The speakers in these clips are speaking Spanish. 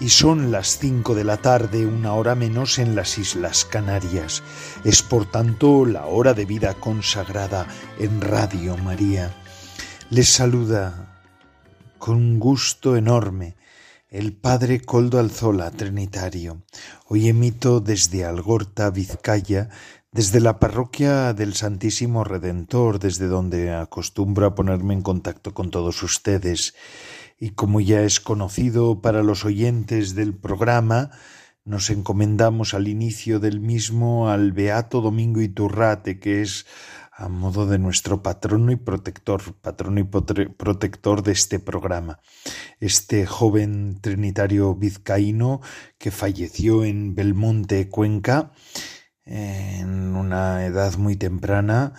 y son las cinco de la tarde, una hora menos en las Islas Canarias. Es por tanto la hora de vida consagrada en Radio María. Les saluda con gusto enorme el Padre Coldo Alzola, Trinitario. Hoy emito desde Algorta, Vizcaya, desde la parroquia del Santísimo Redentor, desde donde acostumbro a ponerme en contacto con todos ustedes. Y como ya es conocido para los oyentes del programa, nos encomendamos al inicio del mismo al Beato Domingo Iturrate, que es a modo de nuestro patrono y protector, patrono y protector de este programa. Este joven trinitario vizcaíno que falleció en Belmonte, Cuenca, en una edad muy temprana,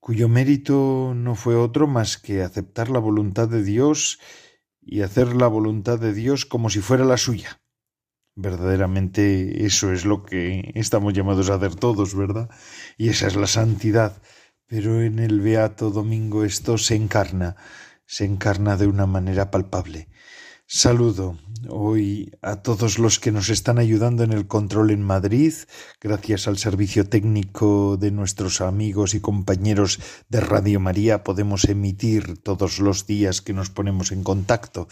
cuyo mérito no fue otro más que aceptar la voluntad de Dios y hacer la voluntad de Dios como si fuera la suya. Verdaderamente eso es lo que estamos llamados a hacer todos, ¿verdad? Y esa es la santidad. Pero en el Beato Domingo esto se encarna, se encarna de una manera palpable. Saludo hoy a todos los que nos están ayudando en el control en Madrid, gracias al servicio técnico de nuestros amigos y compañeros de Radio María podemos emitir todos los días que nos ponemos en contacto.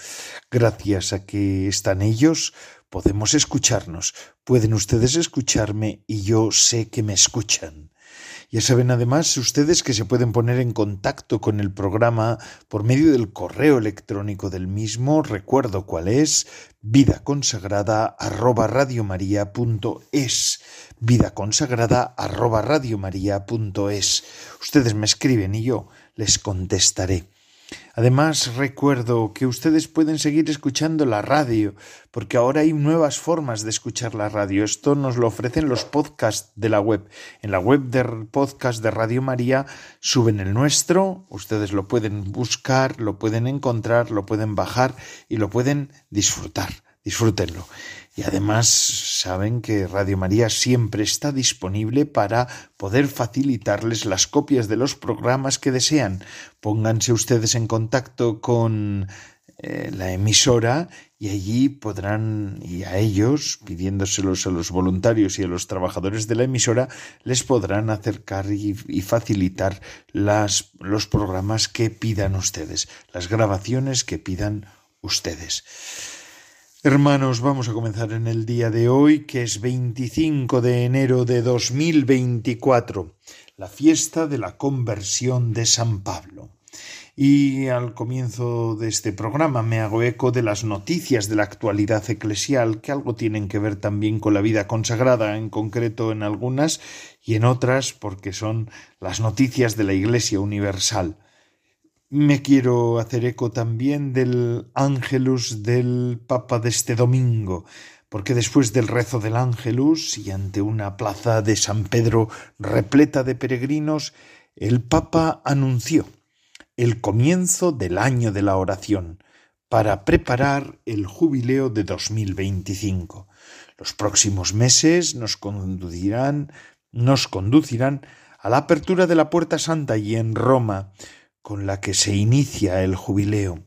Gracias a que están ellos, podemos escucharnos. Pueden ustedes escucharme y yo sé que me escuchan. Ya saben además ustedes que se pueden poner en contacto con el programa por medio del correo electrónico del mismo, recuerdo cuál es, vida consagrada arroba radiomaria.es vida consagrada arroba radiomaria.es Ustedes me escriben y yo les contestaré. Además, recuerdo que ustedes pueden seguir escuchando la radio, porque ahora hay nuevas formas de escuchar la radio. Esto nos lo ofrecen los podcasts de la web. En la web del podcast de Radio María suben el nuestro, ustedes lo pueden buscar, lo pueden encontrar, lo pueden bajar y lo pueden disfrutar. Disfrútenlo. Y además saben que Radio María siempre está disponible para poder facilitarles las copias de los programas que desean. Pónganse ustedes en contacto con eh, la emisora y allí podrán, y a ellos, pidiéndoselos a los voluntarios y a los trabajadores de la emisora, les podrán acercar y, y facilitar las, los programas que pidan ustedes, las grabaciones que pidan ustedes. Hermanos, vamos a comenzar en el día de hoy, que es 25 de enero de 2024, la fiesta de la conversión de San Pablo. Y al comienzo de este programa me hago eco de las noticias de la actualidad eclesial, que algo tienen que ver también con la vida consagrada, en concreto en algunas y en otras, porque son las noticias de la Iglesia Universal. Me quiero hacer eco también del ángelus del Papa de este domingo, porque después del rezo del ángelus y ante una plaza de San Pedro repleta de peregrinos, el Papa anunció el comienzo del año de la oración para preparar el jubileo de 2025. Los próximos meses nos conducirán, nos conducirán a la apertura de la Puerta Santa y en Roma, con la que se inicia el jubileo.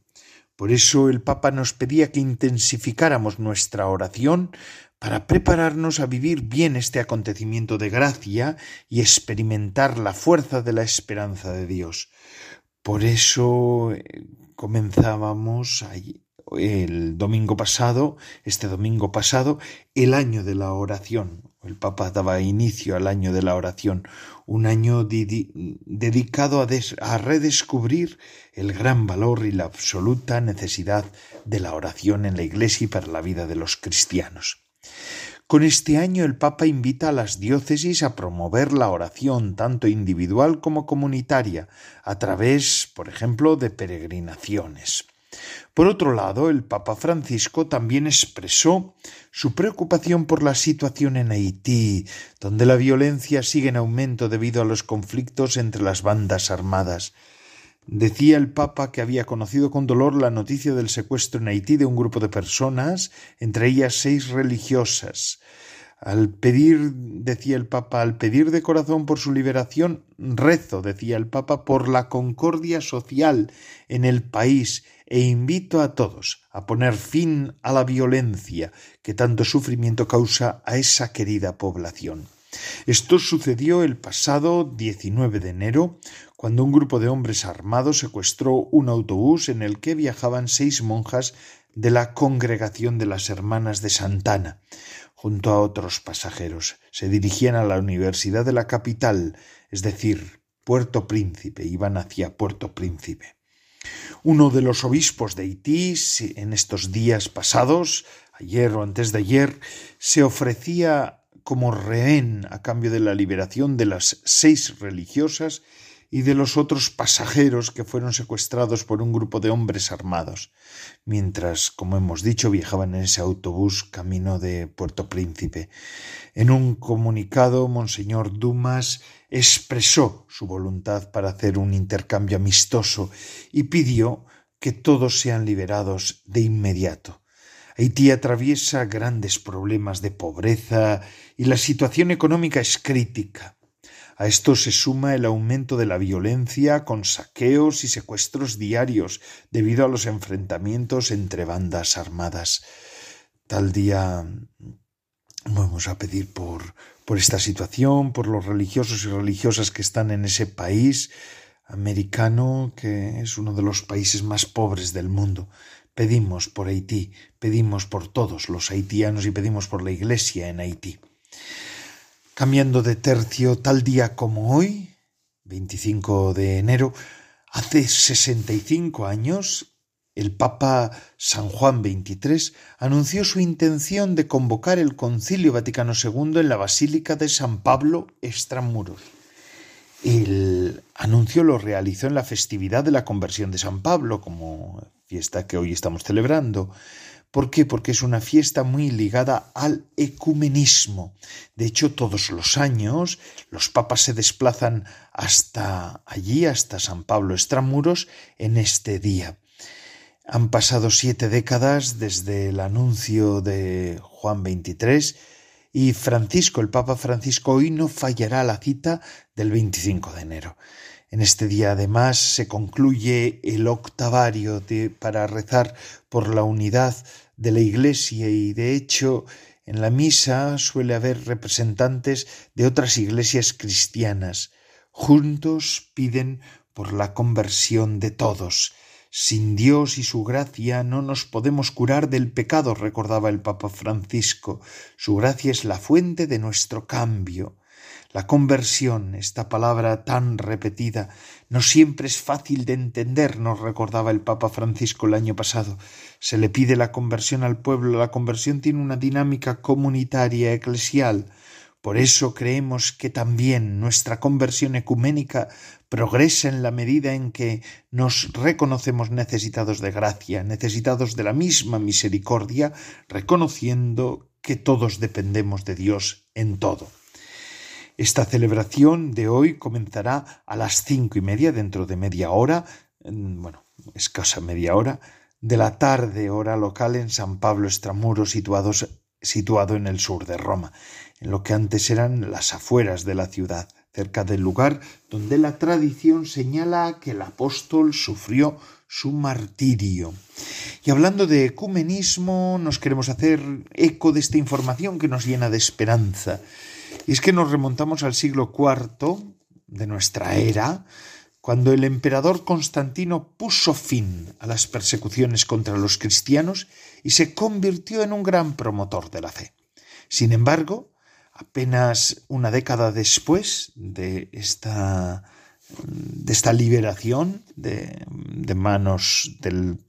Por eso el Papa nos pedía que intensificáramos nuestra oración para prepararnos a vivir bien este acontecimiento de gracia y experimentar la fuerza de la esperanza de Dios. Por eso eh, comenzábamos el domingo pasado, este domingo pasado, el año de la oración, el Papa daba inicio al año de la oración, un año dedicado a, redescubrir el gran valor y la absoluta necesidad de la oración en la Iglesia y para la vida de los cristianos. Con este año el Papa invita a las diócesis a promover la oración tanto individual como comunitaria, a través, por ejemplo, de peregrinaciones. Por otro lado, el Papa Francisco también expresó su preocupación por la situación en Haití, donde la violencia sigue en aumento debido a los conflictos entre las bandas armadas. Decía el Papa que había conocido con dolor la noticia del secuestro en Haití de un grupo de personas, entre ellas seis religiosas. Al pedir, decía el Papa, al pedir de corazón por su liberación, rezo, decía el Papa, por la concordia social en el país e invito a todos a poner fin a la violencia que tanto sufrimiento causa a esa querida población. Esto sucedió el pasado 19 de enero, cuando un grupo de hombres armados secuestró un autobús en el que viajaban seis monjas de la congregación de las Hermanas de Santana, junto a otros pasajeros. Se dirigían a la Universidad de la capital, es decir, Puerto Príncipe, iban hacia Puerto Príncipe. Uno de los obispos de Haití, en estos días pasados, ayer o antes de ayer, se ofrecía como rehén a cambio de la liberación de las seis religiosas y de los otros pasajeros que fueron secuestrados por un grupo de hombres armados, mientras, como hemos dicho, viajaban en ese autobús camino de Puerto Príncipe. En un comunicado, Monseñor Dumas expresó su voluntad para hacer un intercambio amistoso y pidió que todos sean liberados de inmediato. Haití atraviesa grandes problemas de pobreza y la situación económica es crítica. A esto se suma el aumento de la violencia con saqueos y secuestros diarios debido a los enfrentamientos entre bandas armadas. Tal día vamos a pedir por, por esta situación, por los religiosos y religiosas que están en ese país americano, que es uno de los países más pobres del mundo. Pedimos por Haití, pedimos por todos los haitianos y pedimos por la Iglesia en Haití. Cambiando de tercio, tal día como hoy, 25 de enero, hace 65 años, el Papa San Juan XXIII anunció su intención de convocar el Concilio Vaticano II en la Basílica de San Pablo Extramuros. El anuncio lo realizó en la festividad de la conversión de San Pablo, como fiesta que hoy estamos celebrando. ¿Por qué? Porque es una fiesta muy ligada al ecumenismo. De hecho, todos los años los papas se desplazan hasta allí, hasta San Pablo Extramuros, en este día. Han pasado siete décadas desde el anuncio de Juan XXIII y Francisco, el Papa Francisco, hoy no fallará la cita del 25 de enero. En este día además se concluye el octavario para rezar por la unidad de la Iglesia y de hecho en la misa suele haber representantes de otras iglesias cristianas. Juntos piden por la conversión de todos sin Dios y su gracia no nos podemos curar del pecado, recordaba el Papa Francisco. Su gracia es la fuente de nuestro cambio. La conversión, esta palabra tan repetida, no siempre es fácil de entender, nos recordaba el Papa Francisco el año pasado. Se le pide la conversión al pueblo. La conversión tiene una dinámica comunitaria eclesial. Por eso creemos que también nuestra conversión ecuménica progresa en la medida en que nos reconocemos necesitados de gracia, necesitados de la misma misericordia, reconociendo que todos dependemos de Dios en todo. Esta celebración de hoy comenzará a las cinco y media, dentro de media hora, bueno, escasa media hora, de la tarde, hora local en San Pablo Extramuros, situado en el sur de Roma en lo que antes eran las afueras de la ciudad, cerca del lugar donde la tradición señala que el apóstol sufrió su martirio. Y hablando de ecumenismo, nos queremos hacer eco de esta información que nos llena de esperanza. Y es que nos remontamos al siglo IV de nuestra era, cuando el emperador Constantino puso fin a las persecuciones contra los cristianos y se convirtió en un gran promotor de la fe. Sin embargo, apenas una década después de esta, de esta liberación de, de manos del,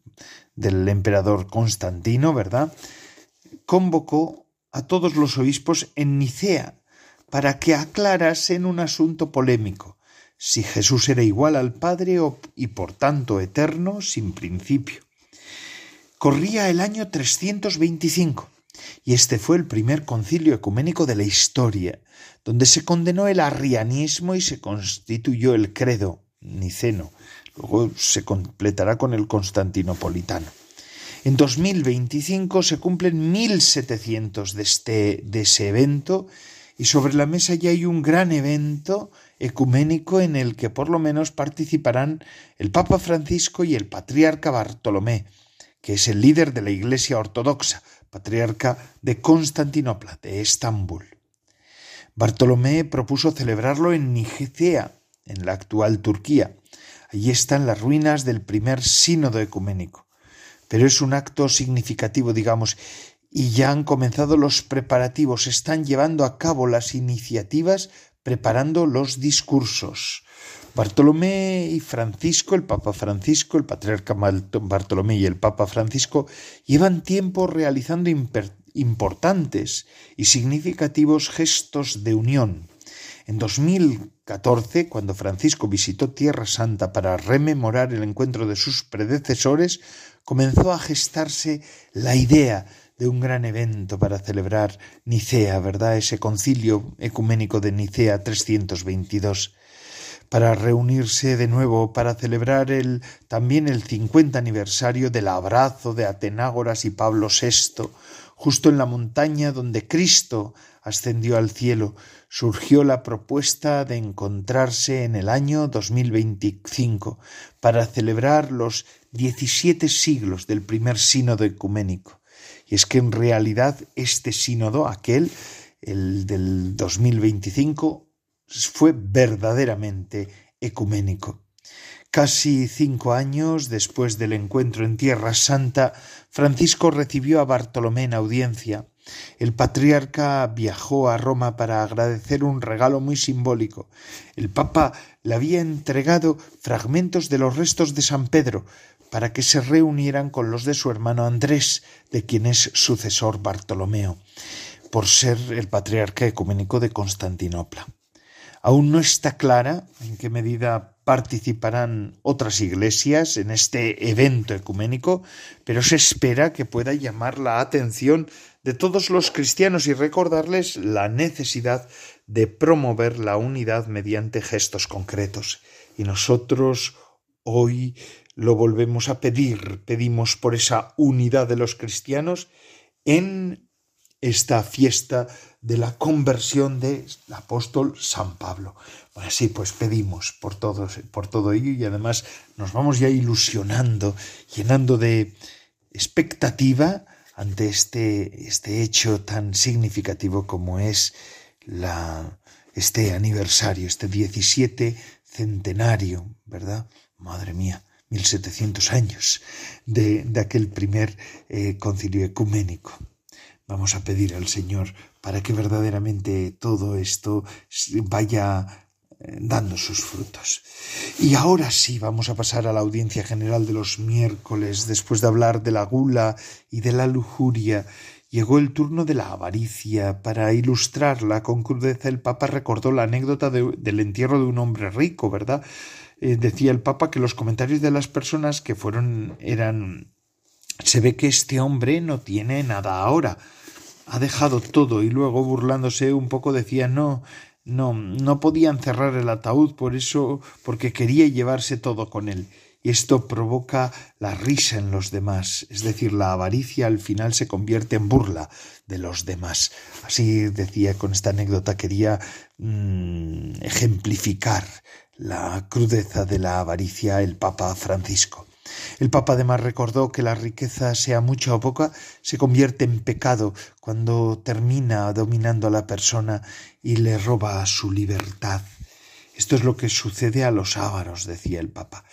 del emperador Constantino, ¿verdad? Convocó a todos los obispos en Nicea para que aclarasen un asunto polémico, si Jesús era igual al Padre y por tanto eterno sin principio. Corría el año 325 y este fue el primer concilio ecuménico de la historia, donde se condenó el arrianismo y se constituyó el credo niceno. Luego se completará con el constantinopolitano. En 2025 se cumplen 1700 de, este, de ese evento y sobre la mesa ya hay un gran evento ecuménico en el que por lo menos participarán el Papa Francisco y el Patriarca Bartolomé, que es el líder de la Iglesia Ortodoxa, patriarca de Constantinopla, de Estambul. Bartolomé propuso celebrarlo en Nicea, en la actual Turquía. Allí están las ruinas del primer sínodo ecuménico. Pero es un acto significativo, digamos, y ya han comenzado los preparativos, están llevando a cabo las iniciativas, preparando los discursos. Bartolomé y Francisco, el Papa Francisco, el patriarca Bartolomé y el Papa Francisco llevan tiempo realizando importantes y significativos gestos de unión. En 2014, cuando Francisco visitó Tierra Santa para rememorar el encuentro de sus predecesores, comenzó a gestarse la idea de un gran evento para celebrar Nicea, ¿verdad? Ese concilio ecuménico de Nicea 322 para reunirse de nuevo para celebrar el, también el 50 aniversario del abrazo de Atenágoras y Pablo VI, justo en la montaña donde Cristo ascendió al cielo, surgió la propuesta de encontrarse en el año 2025 para celebrar los 17 siglos del primer sínodo ecuménico. Es que en realidad este sínodo, aquel, el del 2025, fue verdaderamente ecuménico. Casi cinco años después del encuentro en Tierra Santa, Francisco recibió a Bartolomé en audiencia. El patriarca viajó a Roma para agradecer un regalo muy simbólico. El Papa le había entregado fragmentos de los restos de San Pedro para que se reunieran con los de su hermano Andrés, de quien es sucesor Bartolomeo, por ser el patriarca ecuménico de Constantinopla. Aún no está clara en qué medida participarán otras iglesias en este evento ecuménico, pero se espera que pueda llamar la atención de todos los cristianos y recordarles la necesidad de promover la unidad mediante gestos concretos. Y nosotros hoy lo volvemos a pedir, pedimos por esa unidad de los cristianos en esta fiesta de la conversión del apóstol San Pablo. Así pues pedimos por todo, por todo ello y además nos vamos ya ilusionando, llenando de expectativa ante este, este hecho tan significativo como es la, este aniversario, este 17 centenario, ¿verdad? Madre mía, 1700 años de, de aquel primer eh, concilio ecuménico. Vamos a pedir al Señor para que verdaderamente todo esto vaya eh, dando sus frutos. Y ahora sí vamos a pasar a la audiencia general de los miércoles, después de hablar de la gula y de la lujuria. Llegó el turno de la avaricia. Para ilustrarla con crudeza, el Papa recordó la anécdota del entierro de un hombre rico, ¿verdad? Eh, decía el Papa que los comentarios de las personas que fueron eran se ve que este hombre no tiene nada ahora. Ha dejado todo y luego burlándose un poco decía no no no podían cerrar el ataúd por eso porque quería llevarse todo con él y esto provoca la risa en los demás, es decir, la avaricia al final se convierte en burla de los demás. Así decía con esta anécdota, quería mm, ejemplificar la crudeza de la avaricia el Papa Francisco. El Papa además recordó que la riqueza, sea mucha o poca, se convierte en pecado cuando termina dominando a la persona y le roba su libertad. Esto es lo que sucede a los ávaros, decía el Papa.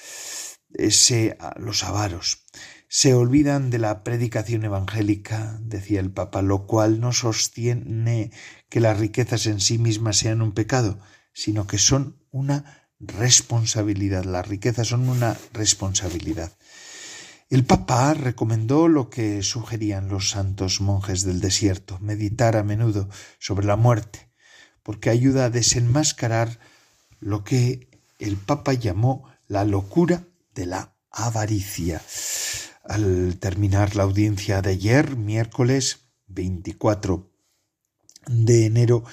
Ese, los avaros se olvidan de la predicación evangélica, decía el Papa, lo cual no sostiene que las riquezas en sí mismas sean un pecado, sino que son una responsabilidad. Las riquezas son una responsabilidad. El Papa recomendó lo que sugerían los santos monjes del desierto, meditar a menudo sobre la muerte, porque ayuda a desenmascarar lo que el Papa llamó la locura de la avaricia. al terminar la audiencia de ayer, miércoles 24 de enero,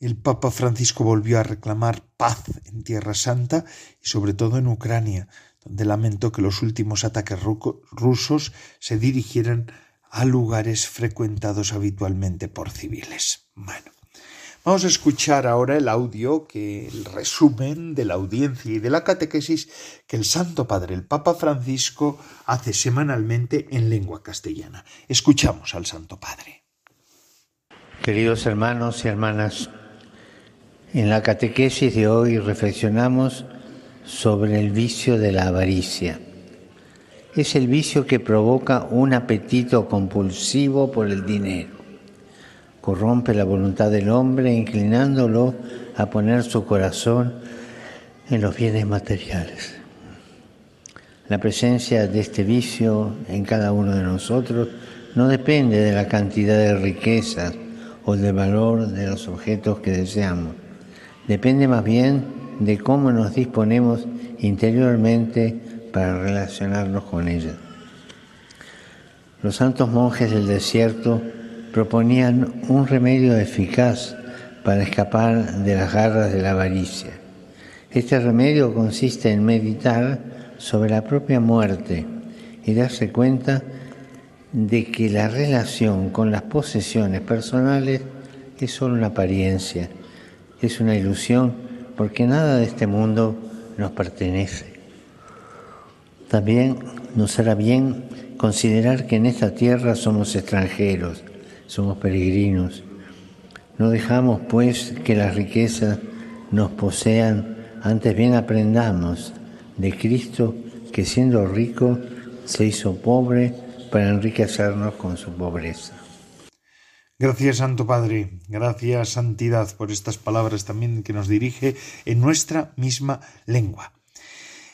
el Papa Francisco volvió a reclamar paz en Tierra Santa y sobre todo en Ucrania, donde lamentó que los últimos ataques rusos se dirigieran a lugares frecuentados habitualmente por civiles. Bueno, vamos a escuchar ahora el audio que el resumen de la audiencia y de la catequesis que el Santo Padre, el Papa Francisco, hace semanalmente en lengua castellana. Escuchamos al Santo Padre. Queridos hermanos y hermanas, en la catequesis de hoy reflexionamos sobre el vicio de la avaricia. Es el vicio que provoca un apetito compulsivo por el dinero. Corrompe la voluntad del hombre inclinándolo a poner su corazón en los bienes materiales. La presencia de este vicio en cada uno de nosotros no depende de la cantidad de riquezas o del valor de los objetos que deseamos. Depende más bien de cómo nos disponemos interiormente para relacionarnos con ella. Los santos monjes del desierto proponían un remedio eficaz para escapar de las garras de la avaricia. Este remedio consiste en meditar sobre la propia muerte y darse cuenta de que la relación con las posesiones personales es solo una apariencia, es una ilusión, porque nada de este mundo nos pertenece. También nos hará bien considerar que en esta tierra somos extranjeros, somos peregrinos. No dejamos, pues, que las riquezas nos posean, antes bien aprendamos de Cristo que siendo rico se hizo pobre para enriquecernos con su pobreza. Gracias, Santo Padre. Gracias, Santidad, por estas palabras también que nos dirige en nuestra misma lengua.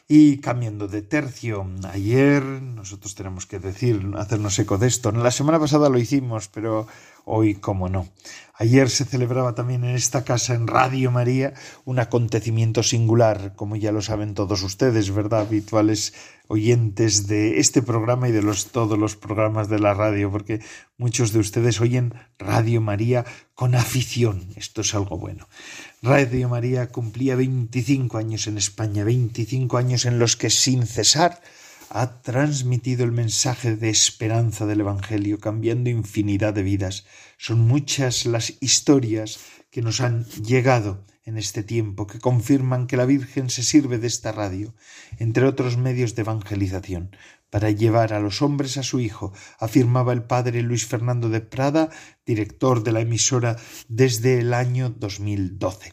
Y cambiando de tercio, ayer nosotros tenemos que decir, hacernos eco de esto. La semana pasada lo hicimos, pero hoy, cómo no. Ayer se celebraba también en esta casa, en Radio María, un acontecimiento singular, como ya lo saben todos ustedes, ¿verdad? Habituales oyentes de este programa y de los, todos los programas de la radio, porque muchos de ustedes oyen Radio María con afición. Esto es algo bueno. Radio María cumplía 25 años en España, 25 años en los que sin cesar ha transmitido el mensaje de esperanza del Evangelio, cambiando infinidad de vidas. Son muchas las historias que nos han llegado en este tiempo, que confirman que la Virgen se sirve de esta radio, entre otros medios de evangelización, para llevar a los hombres a su Hijo, afirmaba el padre Luis Fernando de Prada, director de la emisora desde el año 2012.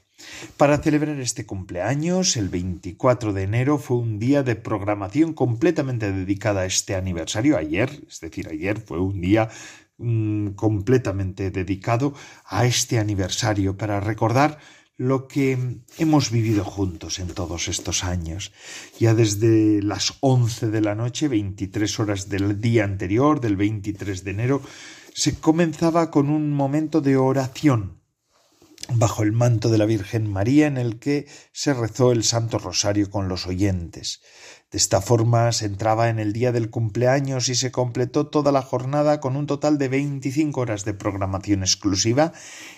Para celebrar este cumpleaños, el 24 de enero fue un día de programación completamente dedicada a este aniversario. Ayer, es decir, ayer fue un día mm, completamente dedicado a este aniversario para recordar lo que hemos vivido juntos en todos estos años. Ya desde las once de la noche, 23 horas del día anterior, del 23 de enero, se comenzaba con un momento de oración bajo el manto de la Virgen María en el que se rezó el Santo Rosario con los oyentes. De esta forma se entraba en el día del cumpleaños y se completó toda la jornada con un total de veinticinco horas de programación exclusiva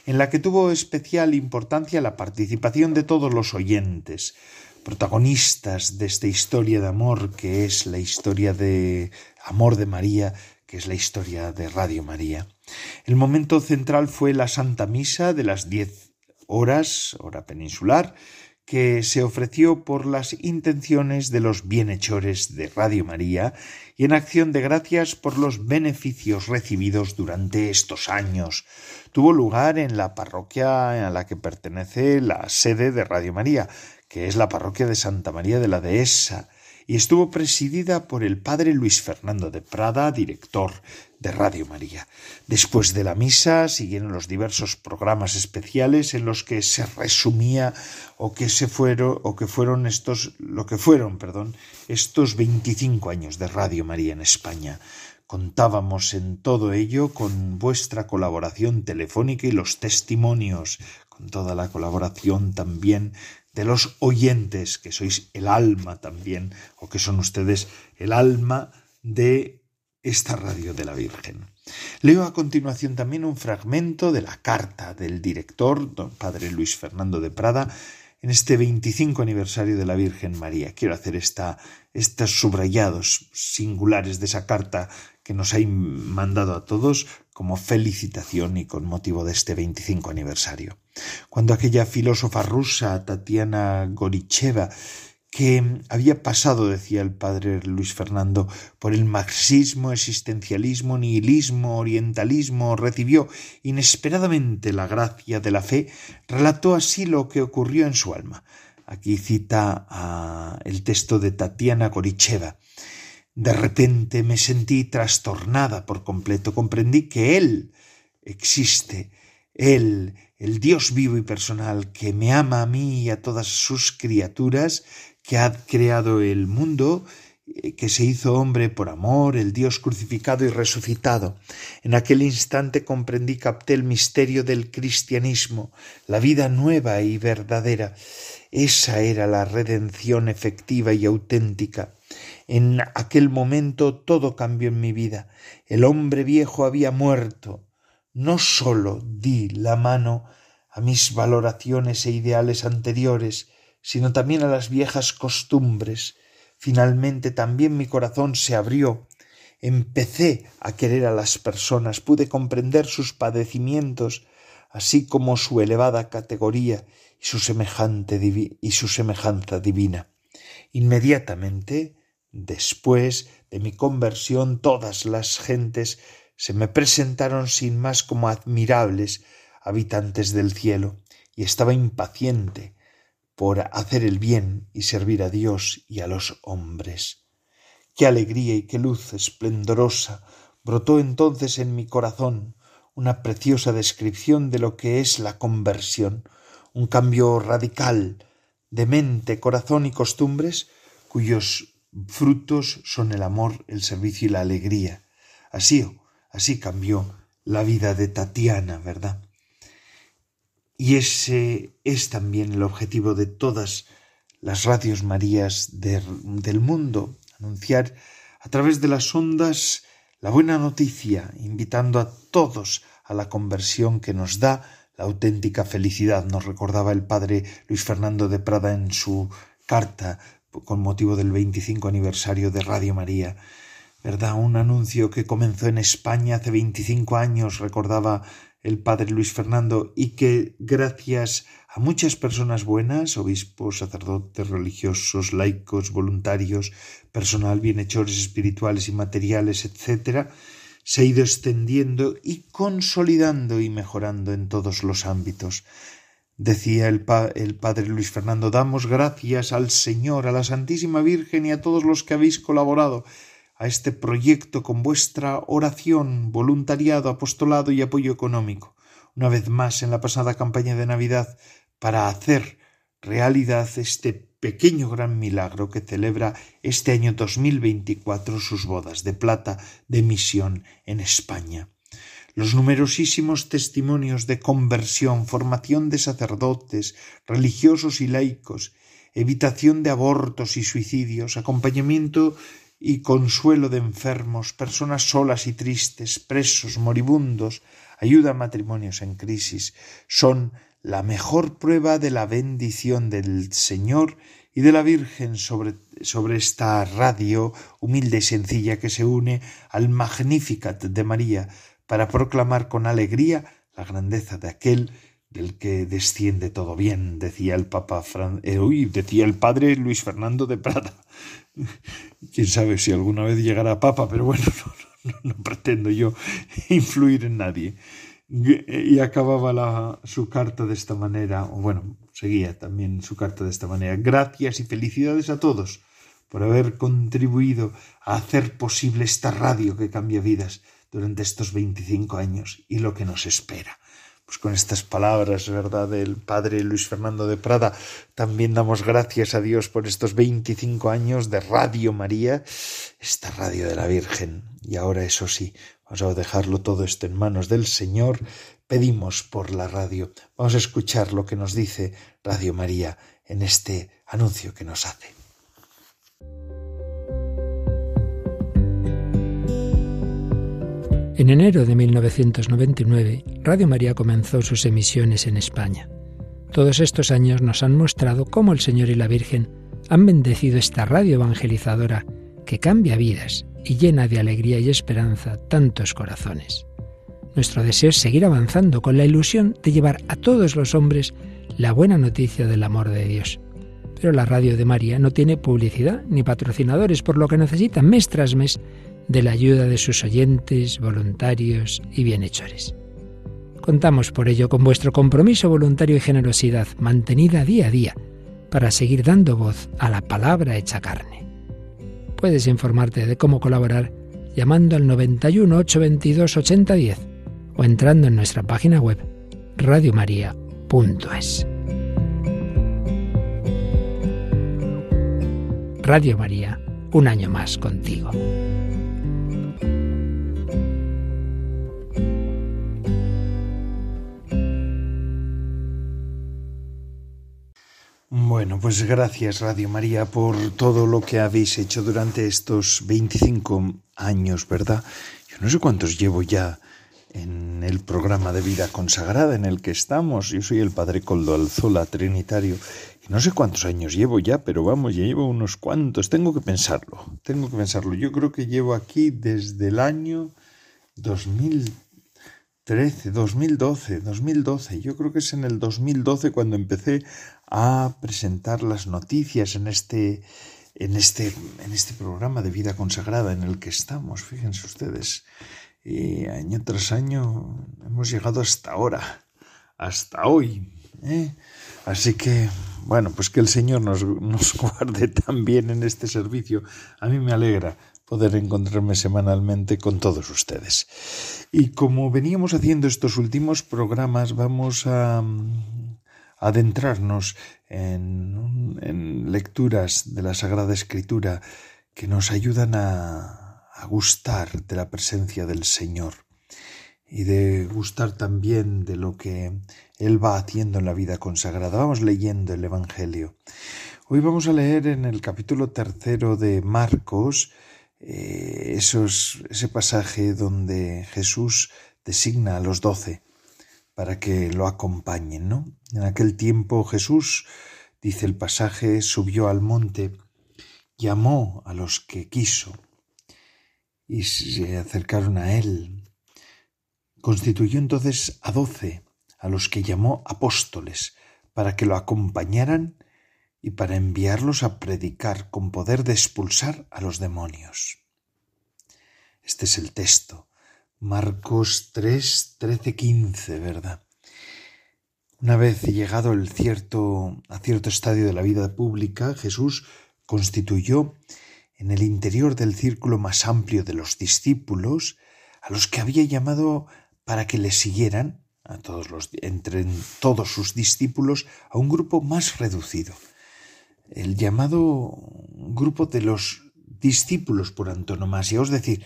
en la que tuvo especial importancia la participación de todos los oyentes, protagonistas de esta historia de amor que es la historia de amor de María, que es la historia de Radio María. El momento central fue la Santa Misa de las diez horas, hora peninsular, que se ofreció por las intenciones de los bienhechores de Radio María y en acción de gracias por los beneficios recibidos durante estos años. Tuvo lugar en la parroquia a la que pertenece la sede de Radio María, que es la parroquia de Santa María de la Dehesa, y estuvo presidida por el padre Luis Fernando de Prada, director de Radio María. Después de la misa siguieron los diversos programas especiales en los que se resumía o que se fueron o que fueron estos lo que fueron, perdón, estos 25 años de Radio María en España. Contábamos en todo ello con vuestra colaboración telefónica y los testimonios, con toda la colaboración también de los oyentes, que sois el alma también, o que son ustedes el alma de esta radio de la Virgen. Leo a continuación también un fragmento de la carta del director, don padre Luis Fernando de Prada, en este 25 aniversario de la Virgen María. Quiero hacer esta, estos subrayados singulares de esa carta que nos ha mandado a todos como felicitación y con motivo de este 25 aniversario. Cuando aquella filósofa rusa, Tatiana Goricheva, que había pasado, decía el padre Luis Fernando, por el marxismo, existencialismo, nihilismo, orientalismo, recibió inesperadamente la gracia de la fe, relató así lo que ocurrió en su alma. Aquí cita el texto de Tatiana Goricheva. De repente me sentí trastornada por completo. Comprendí que Él existe, Él, el Dios vivo y personal, que me ama a mí y a todas sus criaturas, que ha creado el mundo, eh, que se hizo hombre por amor, el Dios crucificado y resucitado. En aquel instante comprendí, capté el misterio del cristianismo, la vida nueva y verdadera. Esa era la redención efectiva y auténtica. En aquel momento todo cambió en mi vida. El hombre viejo había muerto. No sólo di la mano a mis valoraciones e ideales anteriores, sino también a las viejas costumbres. Finalmente también mi corazón se abrió. Empecé a querer a las personas, pude comprender sus padecimientos, así como su elevada categoría y su, semejante y su semejanza divina. Inmediatamente después de mi conversión todas las gentes se me presentaron sin más como admirables habitantes del cielo, y estaba impaciente por hacer el bien y servir a Dios y a los hombres. Qué alegría y qué luz esplendorosa brotó entonces en mi corazón una preciosa descripción de lo que es la conversión, un cambio radical de mente, corazón y costumbres cuyos frutos son el amor, el servicio y la alegría. Así, así cambió la vida de Tatiana, ¿verdad? Y ese es también el objetivo de todas las radios Marías del mundo, anunciar a través de las ondas la buena noticia, invitando a todos a la conversión que nos da la auténtica felicidad, nos recordaba el padre Luis Fernando de Prada en su carta con motivo del 25 aniversario de Radio María. ¿Verdad? Un anuncio que comenzó en España hace 25 años, recordaba el padre Luis Fernando y que gracias a muchas personas buenas, obispos, sacerdotes, religiosos, laicos, voluntarios, personal, bienhechores espirituales y materiales, etc., se ha ido extendiendo y consolidando y mejorando en todos los ámbitos. Decía el, el, padre Luis Fernando, damos gracias al Señor, a la Santísima Virgen y a todos los que habéis colaborado a este proyecto con vuestra oración, voluntariado, apostolado y apoyo económico, una vez más en la pasada campaña de Navidad, para hacer realidad este pequeño gran milagro que celebra este año 2024 sus bodas de plata de misión en España. Los numerosísimos testimonios de conversión, formación de sacerdotes, religiosos y laicos, evitación de abortos y suicidios, acompañamiento y consuelo de enfermos, personas solas y tristes, presos, moribundos, ayuda a matrimonios en crisis, son la mejor prueba de la bendición del Señor y de la Virgen sobre, sobre esta radio humilde y sencilla que se une al Magnificat de María para proclamar con alegría la grandeza de aquel del que desciende todo bien, decía el Papa Fran... Eh, decía el padre Luis Fernando de Prada. Quién sabe si alguna vez llegará Papa, pero bueno, no, pretendo yo influir en nadie. Y acababa su carta de esta manera, o bueno, seguía también su carta de esta manera. Gracias y felicidades a todos por haber contribuido a hacer posible esta radio que cambia vidas durante estos 25 años y lo que nos espera. Pues con estas palabras, ¿verdad?, del padre Luis Fernando de Prada, también damos gracias a Dios por estos 25 años de Radio María, esta radio de la Virgen. Y ahora, eso sí, vamos a dejarlo todo esto en manos del Señor. Pedimos por la radio. Vamos a escuchar lo que nos dice Radio María en este anuncio que nos hace. En enero de 1999, Radio María comenzó sus emisiones en España. Todos estos años nos han mostrado cómo el Señor y la Virgen han bendecido esta radio evangelizadora que cambia vidas y llena de alegría y esperanza tantos corazones. Nuestro deseo es seguir avanzando con la ilusión de llevar a todos los hombres la buena noticia del amor de Dios. Pero la radio de María no tiene publicidad ni patrocinadores, por lo que necesita mes tras mes de la ayuda de sus oyentes, voluntarios y bienhechores. Contamos por ello con vuestro compromiso voluntario y generosidad mantenida día a día para seguir dando voz a la palabra hecha carne. Puedes informarte de cómo colaborar llamando al 91 822 8010 o entrando en nuestra página web radiomaria.es. Radio María, un año más contigo. Bueno, pues gracias Radio María por todo lo que habéis hecho durante estos 25 años, ¿verdad? Yo no sé cuántos llevo ya en el programa de vida consagrada en el que estamos. Yo soy el Padre Coldo Alzola, Trinitario, y no sé cuántos años llevo ya, pero vamos, ya llevo unos cuantos. Tengo que pensarlo, tengo que pensarlo. Yo creo que llevo aquí desde el año 2013, 2012, 2012. Yo creo que es en el 2012 cuando empecé a presentar las noticias en este, en este, en este programa de vida consagrada en el que estamos. Fíjense ustedes. Año tras año hemos llegado hasta ahora, hasta hoy. ¿eh? Así que, bueno, pues que el Señor nos, nos guarde también en este servicio. A mí me alegra poder encontrarme semanalmente con todos ustedes. Y como veníamos haciendo estos últimos programas, vamos a, adentrarnos en, lecturas de la Sagrada Escritura que nos ayudan a, gustar de la presencia del Señor y de gustar también de lo que Él va haciendo en la vida consagrada. Vamos leyendo el Evangelio. Hoy vamos a leer en el capítulo tercero de Marcos eh, ese pasaje donde Jesús designa a los doce para que lo acompañen, ¿no? En aquel tiempo Jesús, dice el pasaje, subió al monte, llamó a los que quiso y se acercaron a él. Constituyó entonces a doce, a los que llamó apóstoles, para que lo acompañaran y para enviarlos a predicar con poder de expulsar a los demonios. Este es el texto. Marcos 3, 13, 15, ¿verdad? Una vez llegado el cierto, a cierto estadio de la vida pública, Jesús constituyó en el interior del círculo más amplio de los discípulos a los que había llamado para que le siguieran, a todos los, entre todos sus discípulos, a un grupo más reducido, el llamado grupo de los discípulos por antonomasia, es decir,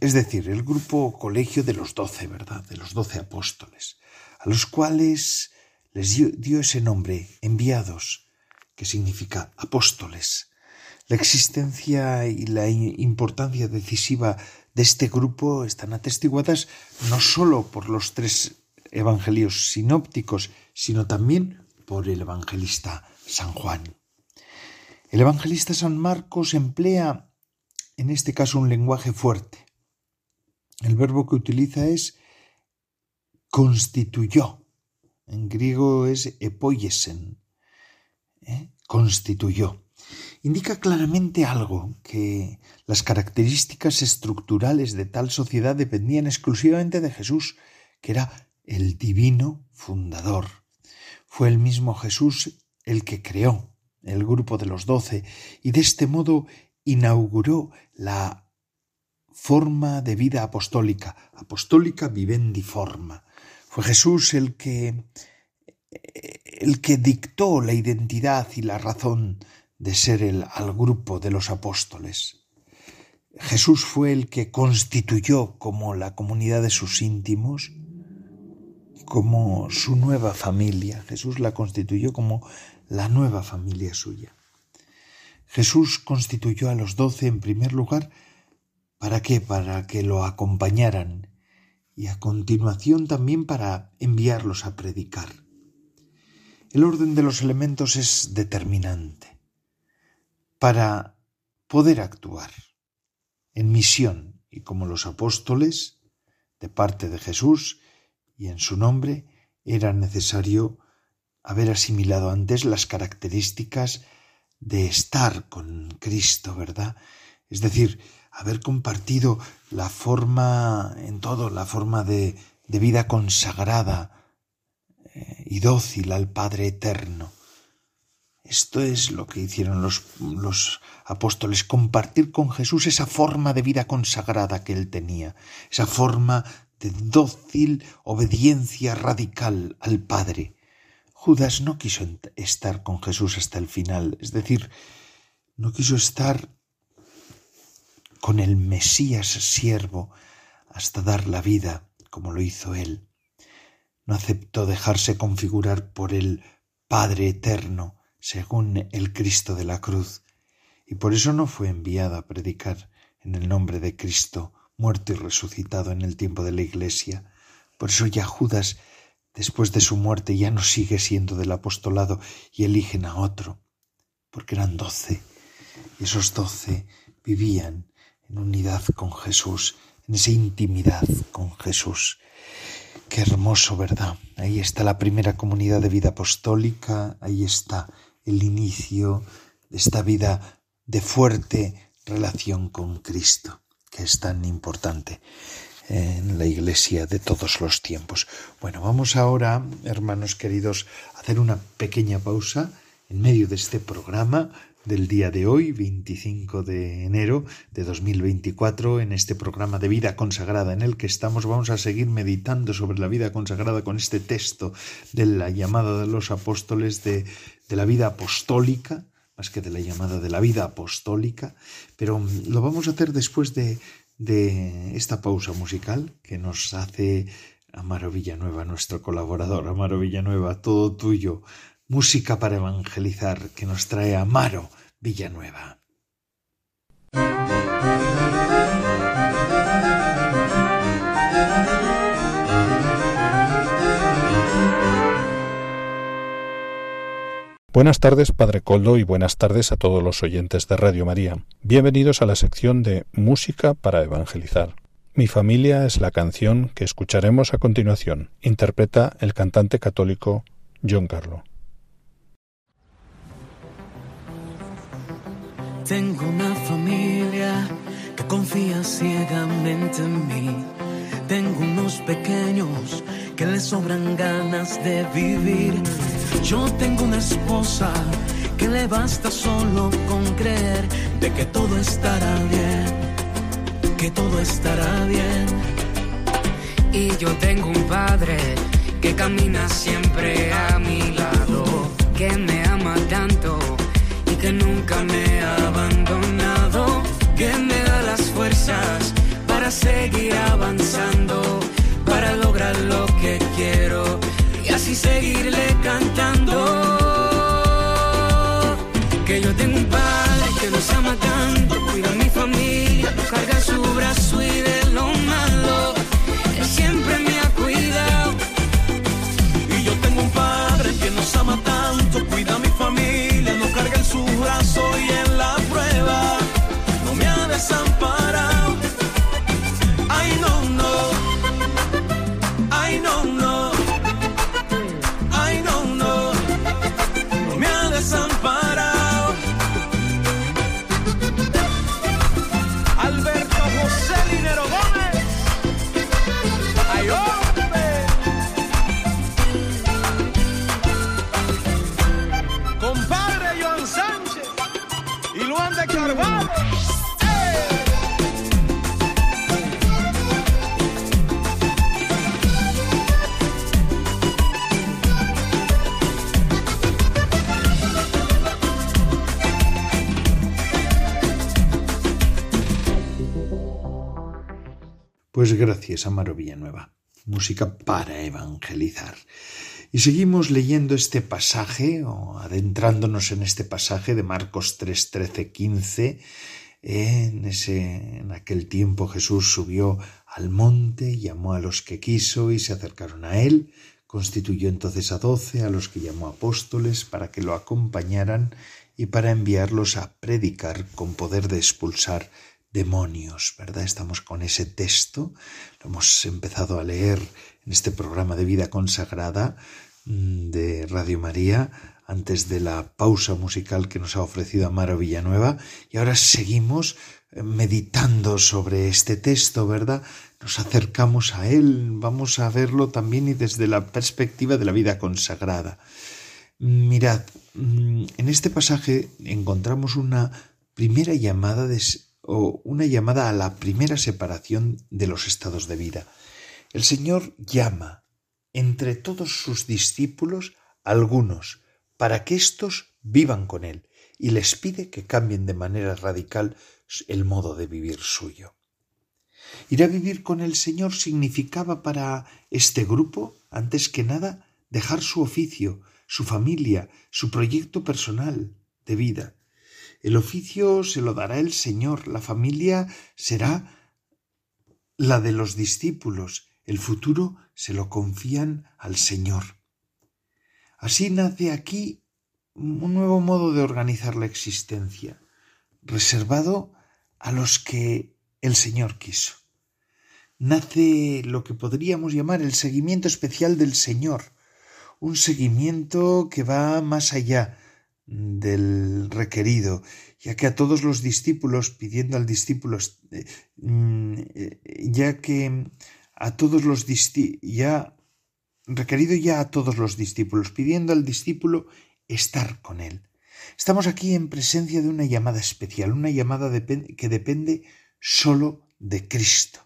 es decir, el grupo colegio de los doce, ¿verdad? De los doce apóstoles, a los cuales les dio, ese nombre, enviados, que significa apóstoles. La existencia y la importancia decisiva de este grupo están atestiguadas no sólo por los tres evangelios sinópticos, sino también por el evangelista San Juan. El evangelista San Marcos emplea en este caso un lenguaje fuerte. El verbo que utiliza es constituyó. En griego es epoiesen. ¿eh? Constituyó. Indica claramente algo, que las características estructurales de tal sociedad dependían exclusivamente de Jesús, que era el divino fundador. Fue el mismo Jesús el que creó el grupo de los doce y de este modo inauguró la forma de vida apostólica, apostólica vivendi forma. Fue Jesús el que el que dictó la identidad y la razón de ser el al grupo de los apóstoles. Jesús fue el que constituyó como la comunidad de sus íntimos, como su nueva familia. Jesús la constituyó como la nueva familia suya. Jesús constituyó a los doce en primer lugar ¿Para qué? Para que lo acompañaran y a continuación también para enviarlos a predicar. El orden de los elementos es determinante para poder actuar en misión y como los apóstoles, de parte de Jesús y en su nombre, era necesario haber asimilado antes las características de estar con Cristo, ¿verdad? Es decir, haber compartido la forma en todo, la forma de, de vida consagrada eh, y dócil al Padre Eterno. Esto es lo que hicieron los, los apóstoles, compartir con Jesús esa forma de vida consagrada que él tenía, esa forma de dócil obediencia radical al Padre. Judas no quiso estar con Jesús hasta el final, es decir, no quiso estar con el Mesías siervo hasta dar la vida, como lo hizo él. No aceptó dejarse configurar por el Padre eterno, según el Cristo de la cruz, y por eso no fue enviado a predicar en el nombre de Cristo, muerto y resucitado en el tiempo de la Iglesia. Por eso ya Judas, después de su muerte, ya no sigue siendo del apostolado y eligen a otro, porque eran doce, y esos doce vivían en unidad con Jesús, en esa intimidad con Jesús. Qué hermoso, ¿verdad? Ahí está la primera comunidad de vida apostólica, ahí está el inicio de esta vida de fuerte relación con Cristo, que es tan importante en la iglesia de todos los tiempos. Bueno, vamos ahora, hermanos queridos, a hacer una pequeña pausa en medio de este programa del día de hoy, 25 de enero de 2024, en este programa de vida consagrada en el que estamos, vamos a seguir meditando sobre la vida consagrada con este texto de la llamada de los apóstoles de, de la vida apostólica, más que de la llamada de la vida apostólica, pero lo vamos a hacer después de, de esta pausa musical que nos hace Amaro Villanueva, nuestro colaborador. Amaro Villanueva, todo tuyo música para evangelizar que nos trae Amaro Villanueva. Buenas tardes, Padre Coldo, y buenas tardes a todos los oyentes de Radio María. Bienvenidos a la sección de Música para Evangelizar. Mi familia es la canción que escucharemos a continuación. Interpreta el cantante católico John Carlo. Tengo una familia que confía ciegamente en mí. Tengo unos pequeños que les sobran ganas de vivir. Yo tengo una esposa que le basta solo con creer de que todo estará bien, que todo estará bien. Y yo tengo un padre que camina siempre a mi lado, que me ama tanto que nunca me ha abandonado, que me da las fuerzas para seguir avanzando, y seguirle cantando. Que yo tengo un padre Gracias, Amaro Villanueva. Música para evangelizar. Y seguimos leyendo este pasaje, o adentrándonos en este pasaje de Marcos 3, 13, 15, En, ese, en aquel tiempo Jesús subió al monte, llamó a los que quiso y se acercaron a él, constituyó entonces a doce, a los que llamó apóstoles, para que lo acompañaran y para enviarlos a predicar con poder de expulsar demonios, ¿verdad? Estamos con ese texto, lo hemos empezado a leer en este programa de vida consagrada mm, de Radio María antes de la pausa musical que nos ha ofrecido Amaro Villanueva y ahora seguimos eh, meditando sobre este texto, ¿verdad? Nos acercamos a él, vamos a verlo también y desde la perspectiva de la vida consagrada. Mirad, mm, en este pasaje encontramos una primera llamada de, o una llamada a la primera separación de los estados de vida. El Señor llama entre todos sus discípulos algunos para que éstos vivan con Él y les pide que cambien de manera radical el modo de vivir suyo. Ir a vivir con el Señor significaba para este grupo, antes que nada, dejar su oficio, su familia, su proyecto personal de vida. El oficio se lo dará el Señor, la familia será la de los discípulos, el futuro se lo confían al Señor. Así nace aquí un nuevo modo de organizar la existencia, reservado a los que el Señor quiso. Nace lo que podríamos llamar el seguimiento especial del Señor, un seguimiento que va más allá del requerido, ya que a todos los discípulos, pidiendo al discípulo, eh, mm, ya que a todos los ya requerido ya a todos los discípulos, pidiendo al discípulo estar con él. Estamos aquí en presencia de una llamada especial, una llamada que depende sólo de Cristo.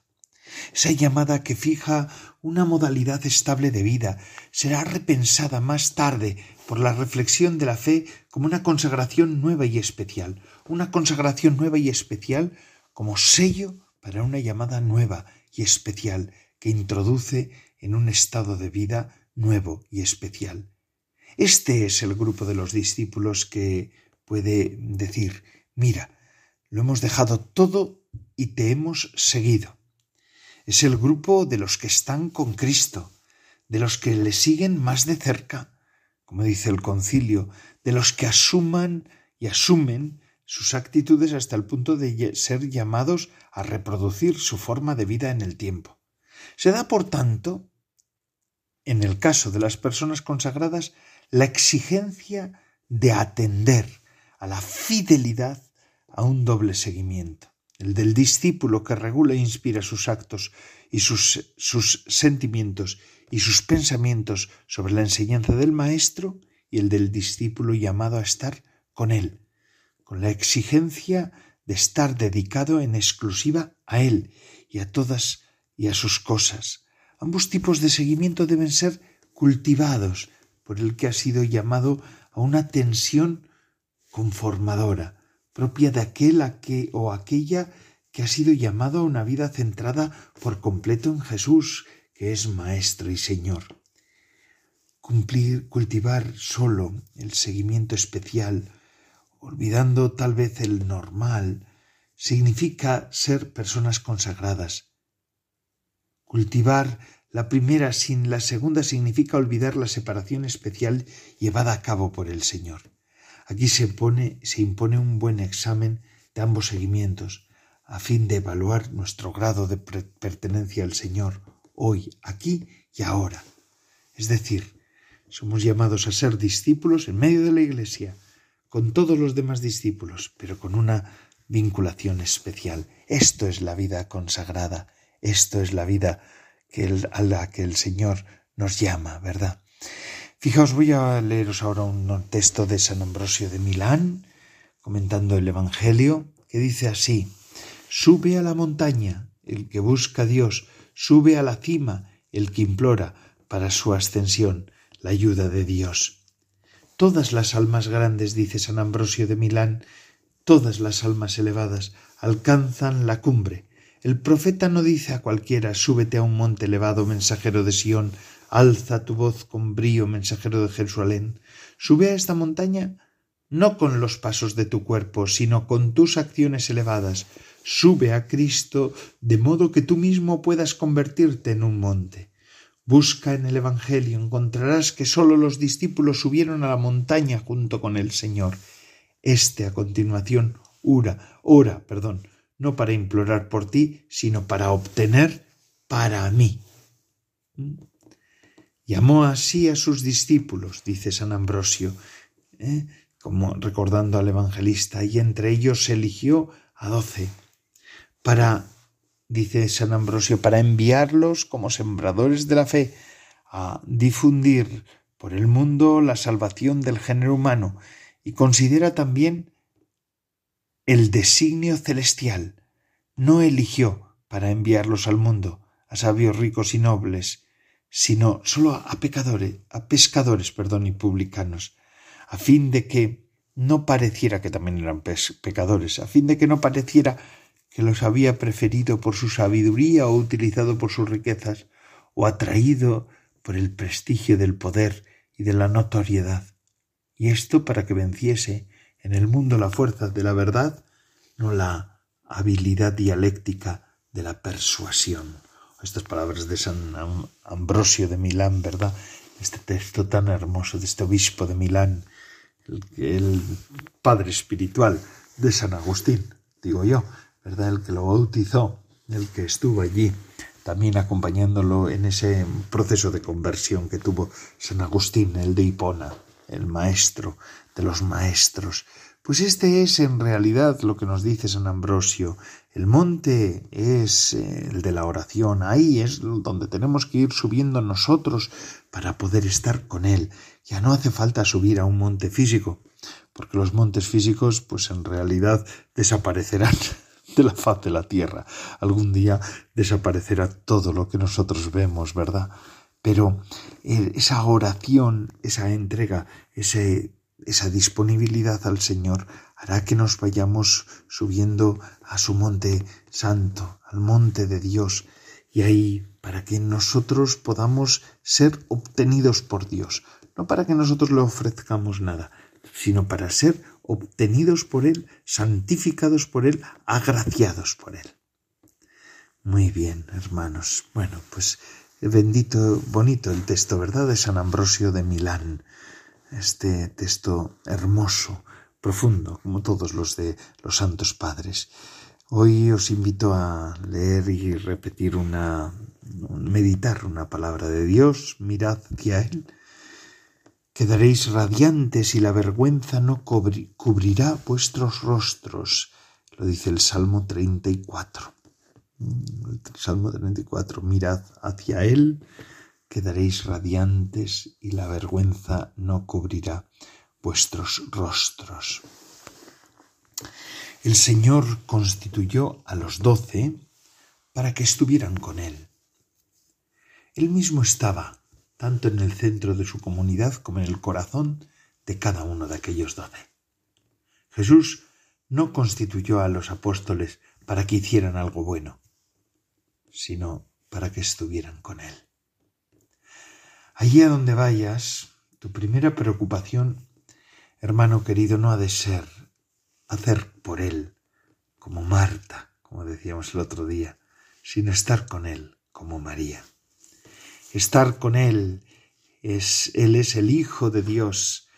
Esa llamada que fija una modalidad estable de vida será repensada más tarde por la reflexión de la fe como una consagración nueva y especial, una consagración nueva y especial como sello para una llamada nueva y especial que introduce en un estado de vida nuevo y especial. Este es el grupo de los discípulos que puede decir, mira, lo hemos dejado todo y te hemos seguido. Es el grupo de los que están con Cristo, de los que le siguen más de cerca, como dice el concilio, de los que asuman y asumen sus actitudes hasta el punto de ser llamados a reproducir su forma de vida en el tiempo. Se da, por tanto, en el caso de las personas consagradas, la exigencia de atender a la fidelidad a un doble seguimiento, el del discípulo que regula e inspira sus actos y sus, sus sentimientos y sus pensamientos sobre la enseñanza del Maestro y el del discípulo llamado a estar con él, con la exigencia de estar dedicado en exclusiva a él y a todas y a sus cosas. Ambos tipos de seguimiento deben ser cultivados por el que ha sido llamado a una tensión conformadora, propia de aquel a que, o aquella que ha sido llamado a una vida centrada por completo en Jesús, que es Maestro y Señor. Cumplir, cultivar solo el seguimiento especial, olvidando tal vez el normal, significa ser personas consagradas. Cultivar la primera sin la segunda significa olvidar la separación especial llevada a cabo por el Señor. Aquí se, pone, se impone un buen examen de ambos seguimientos, a fin de evaluar nuestro grado de pertenencia al Señor hoy, aquí y ahora. Es decir, somos llamados a ser discípulos en medio de la Iglesia, con todos los demás discípulos, pero con una vinculación especial. Esto es la vida consagrada, esto es la vida a la que el Señor nos llama, ¿verdad? Fijaos, voy a leeros ahora un texto de San Ambrosio de Milán, comentando el Evangelio, que dice así, Sube a la montaña el que busca a Dios, sube a la cima el que implora para su ascensión la ayuda de Dios. Todas las almas grandes, dice San Ambrosio de Milán, todas las almas elevadas alcanzan la cumbre, el profeta no dice a cualquiera súbete a un monte elevado, mensajero de Sión, alza tu voz con brío, mensajero de Jerusalén. Sube a esta montaña no con los pasos de tu cuerpo, sino con tus acciones elevadas. Sube a Cristo de modo que tú mismo puedas convertirte en un monte. Busca en el Evangelio, encontrarás que sólo los discípulos subieron a la montaña junto con el Señor. Este a continuación ora, ora, perdón, no para implorar por ti, sino para obtener para mí. Llamó así a sus discípulos, dice San Ambrosio, ¿eh? como recordando al evangelista, y entre ellos eligió a doce para, dice San Ambrosio, para enviarlos como sembradores de la fe a difundir por el mundo la salvación del género humano y considera también el designio celestial. No eligió para enviarlos al mundo a sabios ricos y nobles, sino sólo a pecadores, a pescadores, perdón, y publicanos, a fin de que no pareciera que también eran pecadores, a fin de que no pareciera que los había preferido por su sabiduría o utilizado por sus riquezas, o atraído por el prestigio del poder y de la notoriedad. Y esto para que venciese en el mundo la fuerza de la verdad, no la habilidad dialéctica de la persuasión. Estas palabras de San Ambrosio de Milán, ¿verdad? Este texto tan hermoso de este obispo de Milán, el, padre espiritual de San Agustín, digo yo, ¿verdad? El que lo bautizó, el que estuvo allí también acompañándolo en ese proceso de conversión que tuvo San Agustín, el de Hipona, el maestro de los maestros. Pues este es en realidad lo que nos dice San Ambrosio. El monte es eh, el de la oración, ahí es donde tenemos que ir subiendo nosotros para poder estar con Él. Ya no hace falta subir a un monte físico, porque los montes físicos pues en realidad desaparecerán de la faz de la tierra. Algún día desaparecerá todo lo que nosotros vemos, ¿verdad? Pero eh, esa oración, esa entrega, ese, esa disponibilidad al Señor hará que nos vayamos subiendo a su monte santo, al monte de Dios, y ahí para que nosotros podamos ser obtenidos por Dios, no para que nosotros le ofrezcamos nada, sino para ser obtenidos por Él, santificados por Él, agraciados por Él. Muy bien, hermanos. Bueno, pues bendito, bonito el texto, ¿verdad? De San Ambrosio de Milán. Este texto hermoso, profundo, como todos los de los santos padres. Hoy os invito a leer y repetir una, meditar una palabra de Dios, mirad hacia Él Quedaréis radiantes y la vergüenza no cubrirá vuestros rostros. Lo dice el Salmo 34. Mm, el Salmo 34. Mirad hacia Él, quedaréis radiantes y la vergüenza no cubrirá vuestros rostros. El Señor constituyó a los doce para que estuvieran con Él. Él mismo estaba tanto en el centro de su comunidad como en el corazón de cada uno de aquellos doce. Jesús no constituyó a los apóstoles para que hicieran algo bueno, sino para que estuvieran con Él. Allí a donde vayas, tu primera preocupación, hermano querido, no ha de ser hacer por Él, como Marta, como decíamos el otro día, sino estar con Él, como María estar con Él. Es, él es el Hijo de Dios.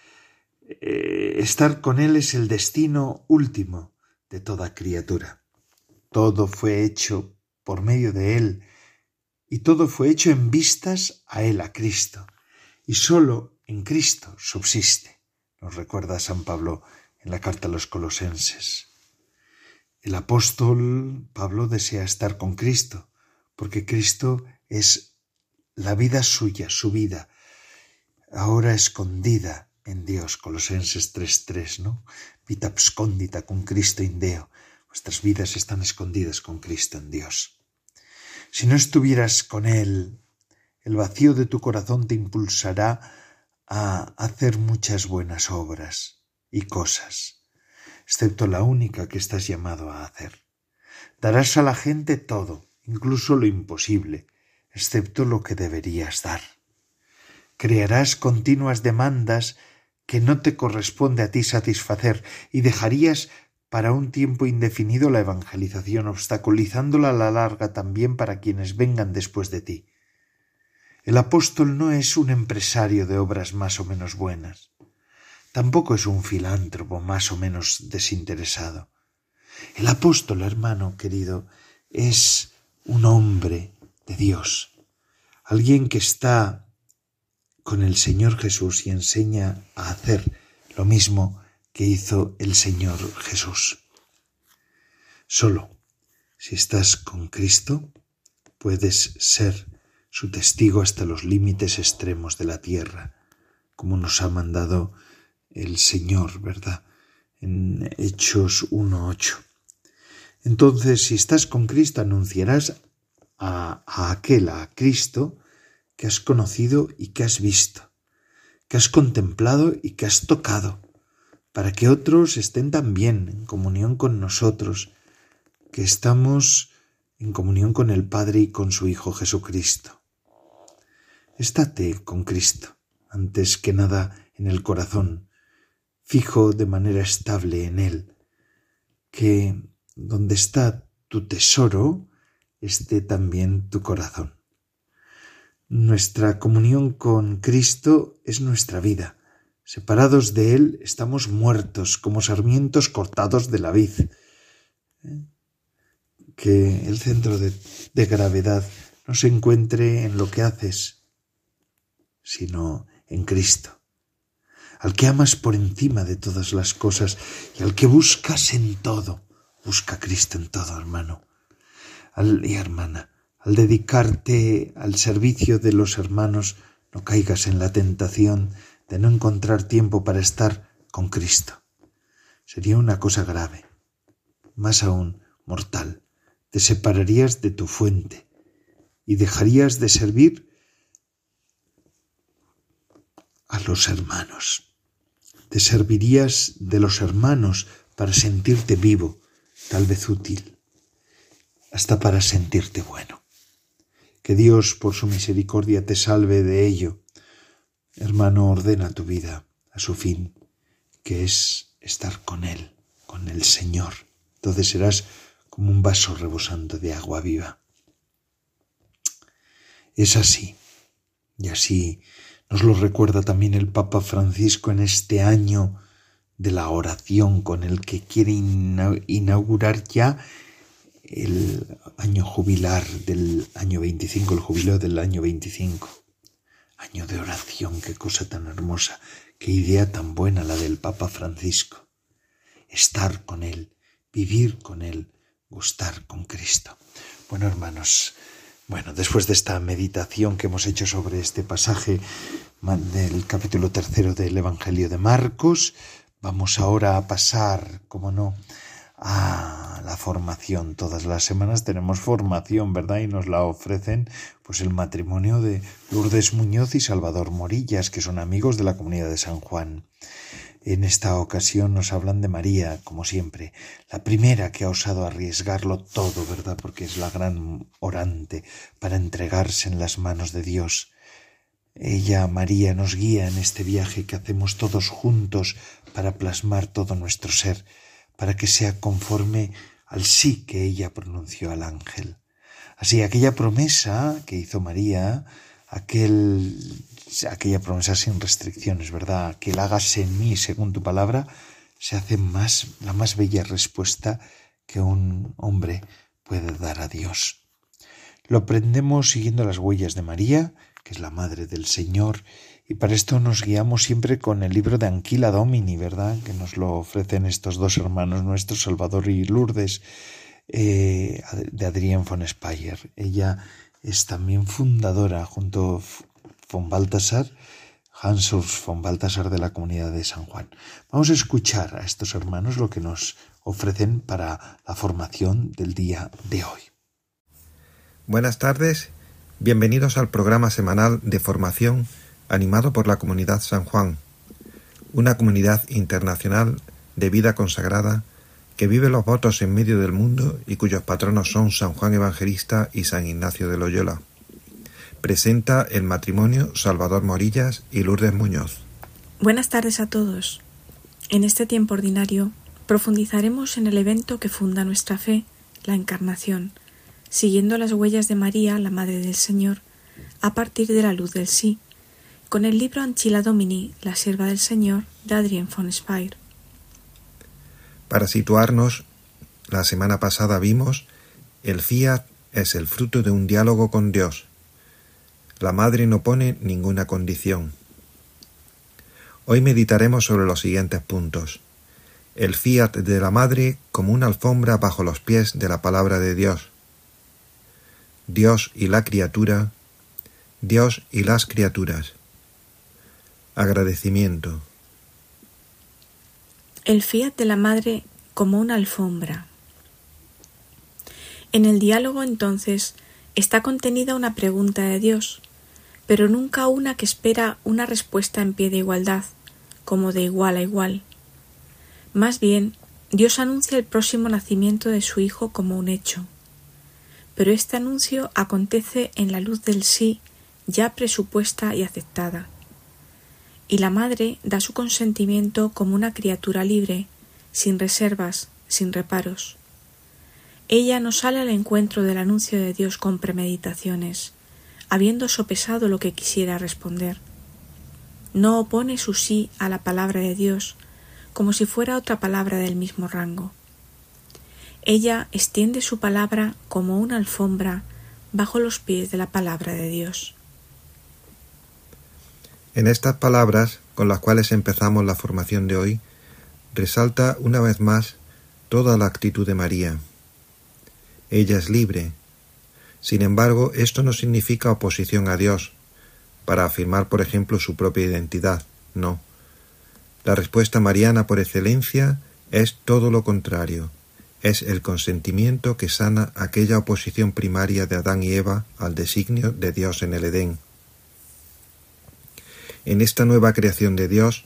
Eh, estar con Él es el destino último de toda criatura. Todo fue hecho por medio de Él y todo fue hecho en vistas a Él, a Cristo. Y sólo en Cristo subsiste, nos recuerda San Pablo en la carta a los colosenses. El apóstol Pablo desea estar con Cristo, porque Cristo es la vida suya, su vida, ahora escondida en Dios, Colosenses 3.3, ¿no? Vita abscondita con Cristo in Deo. Vuestras vidas están escondidas con Cristo en Dios. Si no estuvieras con Él, el vacío de tu corazón te impulsará a hacer muchas buenas obras y cosas, excepto la única que estás llamado a hacer. Darás a la gente todo, incluso lo imposible, excepto lo que deberías dar. Crearás continuas demandas que no te corresponde a ti satisfacer y dejarías para un tiempo indefinido la evangelización, obstaculizándola a la larga también para quienes vengan después de ti. El apóstol no es un empresario de obras más o menos buenas, tampoco es un filántropo más o menos desinteresado. El apóstol, hermano querido, es un hombre de Dios, alguien que está con el Señor Jesús y enseña a hacer lo mismo que hizo el Señor Jesús. Solo si estás con Cristo puedes ser su testigo hasta los límites extremos de la tierra, como nos ha mandado el Señor, ¿verdad? En Hechos 1.8. Entonces, si estás con Cristo, anunciarás a, a aquel, a Cristo, que has conocido y que has visto, que has contemplado y que has tocado, para que otros estén también en comunión con nosotros, que estamos en comunión con el Padre y con su Hijo Jesucristo. Estate con Cristo, antes que nada en el corazón, fijo de manera estable en Él, que donde está tu tesoro esté también tu corazón. Nuestra comunión con Cristo es nuestra vida. Separados de Él estamos muertos como sarmientos cortados de la vid. ¿Eh? Que el centro de, gravedad no se encuentre en lo que haces, sino en Cristo, al que amas por encima de todas las cosas y al que buscas en todo. Busca Cristo en todo, hermano al, y hermana. Al dedicarte al servicio de los hermanos, no caigas en la tentación de no encontrar tiempo para estar con Cristo. Sería una cosa grave, más aún mortal. Te separarías de tu fuente y dejarías de servir a los hermanos. Te servirías de los hermanos para sentirte vivo, tal vez útil, hasta para sentirte bueno. Que Dios, por su misericordia, te salve de ello. Hermano, ordena tu vida a su fin, que es estar con Él, con el Señor. Entonces serás como un vaso rebosando de agua viva. Es así, y así nos lo recuerda también el Papa Francisco en este año de la oración con el que quiere inaugurar ya el año jubilar del año 25, el jubileo del año 25. Año de oración, qué cosa tan hermosa, qué idea tan buena la del Papa Francisco. Estar con Él, vivir con Él, gustar con Cristo. Bueno, hermanos, bueno, después de esta meditación que hemos hecho sobre este pasaje del capítulo tercero del Evangelio de Marcos, vamos ahora a pasar, como no, a la formación. Todas las semanas tenemos formación, ¿verdad? Y nos la ofrecen pues el matrimonio de Lourdes Muñoz y Salvador Morillas, que son amigos de la comunidad de San Juan. En esta ocasión nos hablan de María, como siempre, la primera que ha osado arriesgarlo todo, ¿verdad? Porque es la gran orante para entregarse en las manos de Dios. Ella, María, nos guía en este viaje que hacemos todos juntos para plasmar todo nuestro ser para que sea conforme al sí que ella pronunció al ángel. Así, aquella promesa que hizo María, aquel, aquella promesa sin restricciones, ¿verdad? Que el hágase en mí según tu palabra, se hace más, la más bella respuesta que un hombre puede dar a Dios. Lo aprendemos siguiendo las huellas de María, que es la madre del Señor, y para esto nos guiamos siempre con el libro de Anquila Domini, ¿verdad? Que nos lo ofrecen estos dos hermanos nuestros, Salvador y Lourdes, eh, de Adrián von Speyer. Ella es también fundadora, junto von Baltasar, Hans von Baltasar de la comunidad de San Juan. Vamos a escuchar a estos hermanos lo que nos ofrecen para la formación del día de hoy. Buenas tardes, bienvenidos al programa semanal de formación animado por la comunidad San Juan, una comunidad internacional de vida consagrada que vive los votos en medio del mundo y cuyos patronos son San Juan Evangelista y San Ignacio de Loyola. Presenta el matrimonio Salvador Morillas y Lourdes Muñoz. Buenas tardes a todos. En este tiempo ordinario profundizaremos en el evento que funda nuestra fe, la Encarnación, siguiendo las huellas de María, la Madre del Señor, a partir de la luz del sí, con el libro Anchila Domini, la sierva del Señor, de Adrien von Speyer. Para situarnos, la semana pasada vimos el fiat es el fruto de un diálogo con Dios. La madre no pone ninguna condición. Hoy meditaremos sobre los siguientes puntos. El fiat de la madre como una alfombra bajo los pies de la palabra de Dios. Dios y la criatura. Dios y las criaturas. Agradecimiento. El fiat de la madre como una alfombra. En el diálogo entonces está contenida una pregunta de Dios, pero nunca una que espera una respuesta en pie de igualdad, como de igual a igual. Más bien, Dios anuncia el próximo nacimiento de su Hijo como un hecho. Pero este anuncio acontece en la luz del sí ya presupuesta y aceptada y la madre da su consentimiento como una criatura libre, sin reservas, sin reparos. Ella no sale al encuentro del anuncio de Dios con premeditaciones, habiendo sopesado lo que quisiera responder. No opone su sí a la palabra de Dios como si fuera otra palabra del mismo rango. Ella extiende su palabra como una alfombra bajo los pies de la palabra de Dios. En estas palabras, con las cuales empezamos la formación de hoy, resalta una vez más toda la actitud de María. Ella es libre. Sin embargo, esto no significa oposición a Dios, para afirmar, por ejemplo, su propia identidad. No. La respuesta mariana por excelencia es todo lo contrario. Es el consentimiento que sana aquella oposición primaria de Adán y Eva al designio de Dios en el Edén en esta nueva creación de Dios,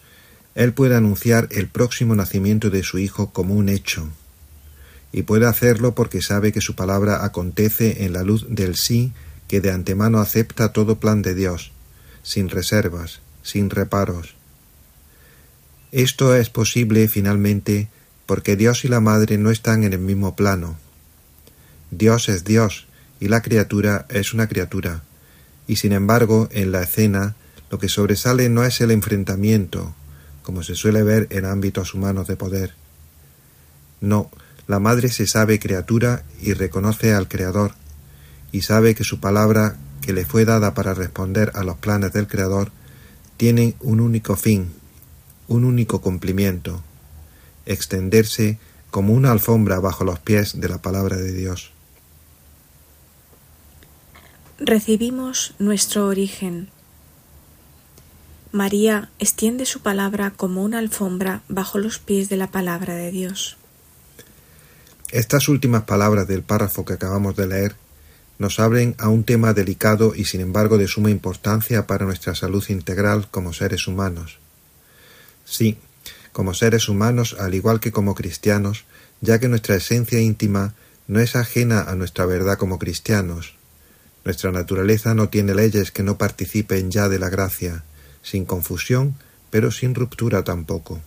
Él puede anunciar el próximo nacimiento de su Hijo como un hecho, y puede hacerlo porque sabe que su palabra acontece en la luz del sí que de antemano acepta todo plan de Dios, sin reservas, sin reparos. Esto es posible finalmente porque Dios y la Madre no están en el mismo plano. Dios es Dios y la criatura es una criatura, y sin embargo en la escena lo que sobresale no es el enfrentamiento, como se suele ver en ámbitos humanos de poder. No, la madre se sabe criatura y reconoce al Creador, y sabe que su palabra, que le fue dada para responder a los planes del Creador, tiene un único fin, un único cumplimiento, extenderse como una alfombra bajo los pies de la palabra de Dios. Recibimos nuestro origen María extiende su palabra como una alfombra bajo los pies de la palabra de Dios. Estas últimas palabras del párrafo que acabamos de leer nos abren a un tema delicado y sin embargo de suma importancia para nuestra salud integral como seres humanos. Sí, como seres humanos al igual que como cristianos, ya que nuestra esencia íntima no es ajena a nuestra verdad como cristianos. Nuestra naturaleza no tiene leyes que no participen ya de la gracia, sin confusión, pero sin ruptura tampoco.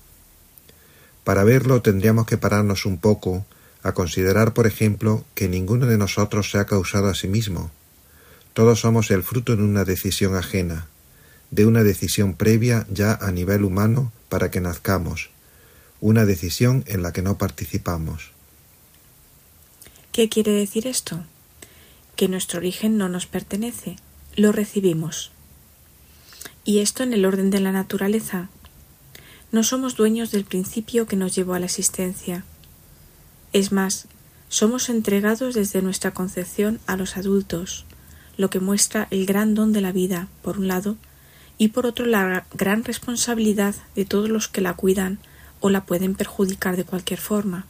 Para verlo tendríamos que pararnos un poco a considerar, por ejemplo, que ninguno de nosotros se ha causado a sí mismo. Todos somos el fruto de una decisión ajena, de una decisión previa ya a nivel humano para que nazcamos, una decisión en la que no participamos. ¿Qué quiere decir esto? Que nuestro origen no nos pertenece, lo recibimos. Y esto en el orden de la naturaleza. No somos dueños del principio que nos llevó a la existencia. Es más, somos entregados desde nuestra concepción a los adultos, lo que muestra el gran don de la vida, por un lado, y por otro la gran responsabilidad de todos los que la cuidan o la pueden perjudicar de cualquier forma.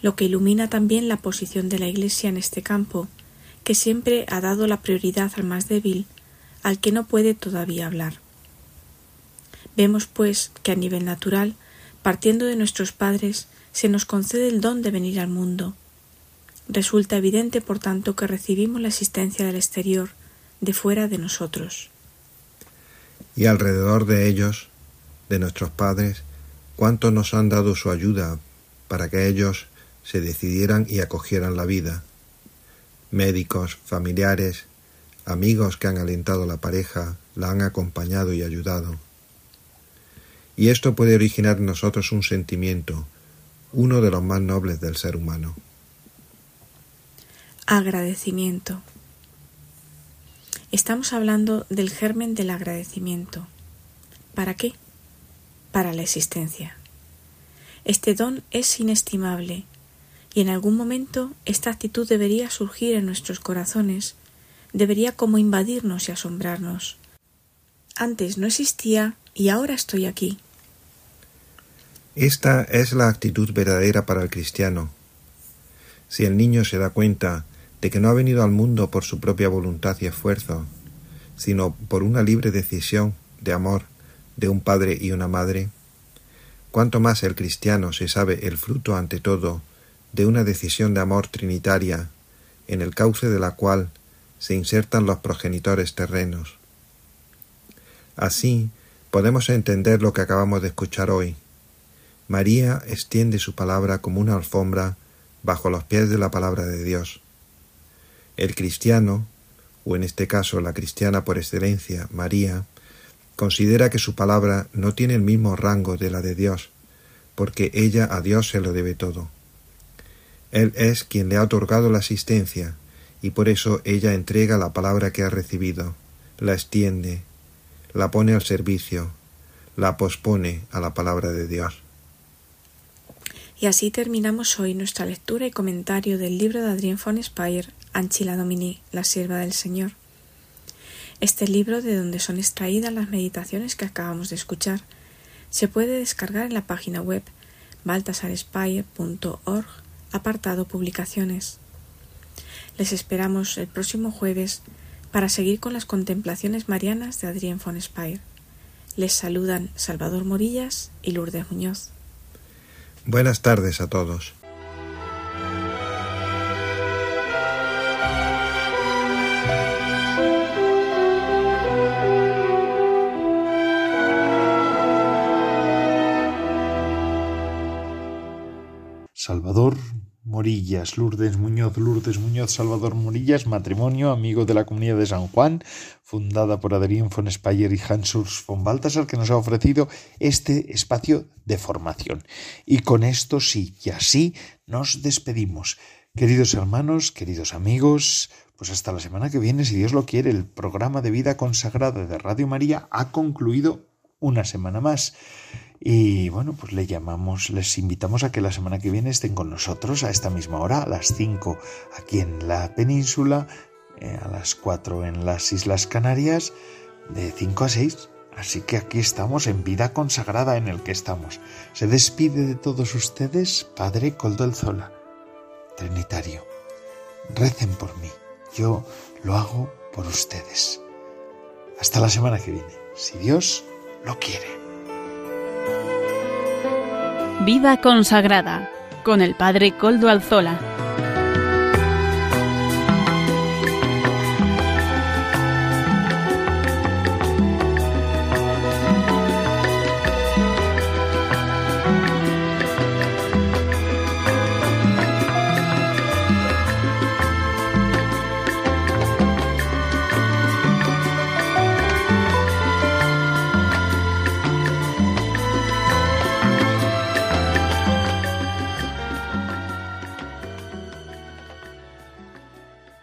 Lo que ilumina también la posición de la Iglesia en este campo, que siempre ha dado la prioridad al más débil al que no puede todavía hablar. Vemos, pues, que a nivel natural, partiendo de nuestros padres, se nos concede el don de venir al mundo. Resulta evidente, por tanto, que recibimos la asistencia del exterior, de fuera de nosotros. Y alrededor de ellos, de nuestros padres, cuánto nos han dado su ayuda para que ellos se decidieran y acogieran la vida. Médicos, familiares, amigos que han alentado la pareja, la han acompañado y ayudado. Y esto puede originar en nosotros un sentimiento, uno de los más nobles del ser humano. Agradecimiento. Estamos hablando del germen del agradecimiento. ¿Para qué? Para la existencia. Este don es inestimable y en algún momento esta actitud debería surgir en nuestros corazones, debería como invadirnos y asombrarnos. Antes no existía y ahora estoy aquí. Esta es la actitud verdadera para el cristiano. Si el niño se da cuenta de que no ha venido al mundo por su propia voluntad y esfuerzo, sino por una libre decisión de amor de un padre y una madre, cuanto más el cristiano se sabe el fruto ante todo de una decisión de amor trinitaria, en el cauce de la cual se insertan los progenitores terrenos. Así podemos entender lo que acabamos de escuchar hoy. María extiende su palabra como una alfombra bajo los pies de la palabra de Dios. El cristiano, o en este caso la cristiana por excelencia, María, considera que su palabra no tiene el mismo rango de la de Dios, porque ella a Dios se lo debe todo. Él es quien le ha otorgado la asistencia, y por eso ella entrega la palabra que ha recibido, la extiende, la pone al servicio, la pospone a la palabra de Dios. Y así terminamos hoy nuestra lectura y comentario del libro de Adrien von Speyer, Anchila Domini, la sierva del Señor. Este libro, de donde son extraídas las meditaciones que acabamos de escuchar, se puede descargar en la página web baltasarspire.org apartado Publicaciones. Les esperamos el próximo jueves para seguir con las contemplaciones marianas de Adrien von Speyer. Les saludan Salvador Morillas y Lourdes Muñoz. Buenas tardes a todos. Salvador Morillas, Lourdes Muñoz, Lourdes Muñoz, Salvador Morillas, matrimonio, amigo de la comunidad de San Juan, fundada por Adrien von Speyer y Hans Urs von Balthasar, que nos ha ofrecido este espacio de formación. Y con esto sí, y así nos despedimos. Queridos hermanos, queridos amigos, pues hasta la semana que viene, si Dios lo quiere, el programa de vida consagrada de Radio María ha concluido una semana más. Y bueno, pues le llamamos, les invitamos a que la semana que viene estén con nosotros a esta misma hora, a las 5 aquí en la península, eh, a las 4 en las Islas Canarias, de 5 a 6. Así que aquí estamos en vida consagrada en el que estamos. Se despide de todos ustedes, Padre Coldo el Zola, Trinitario. Recen por mí, yo lo hago por ustedes. Hasta la semana que viene, si Dios lo quiere. Vida consagrada con el Padre Coldo Alzola.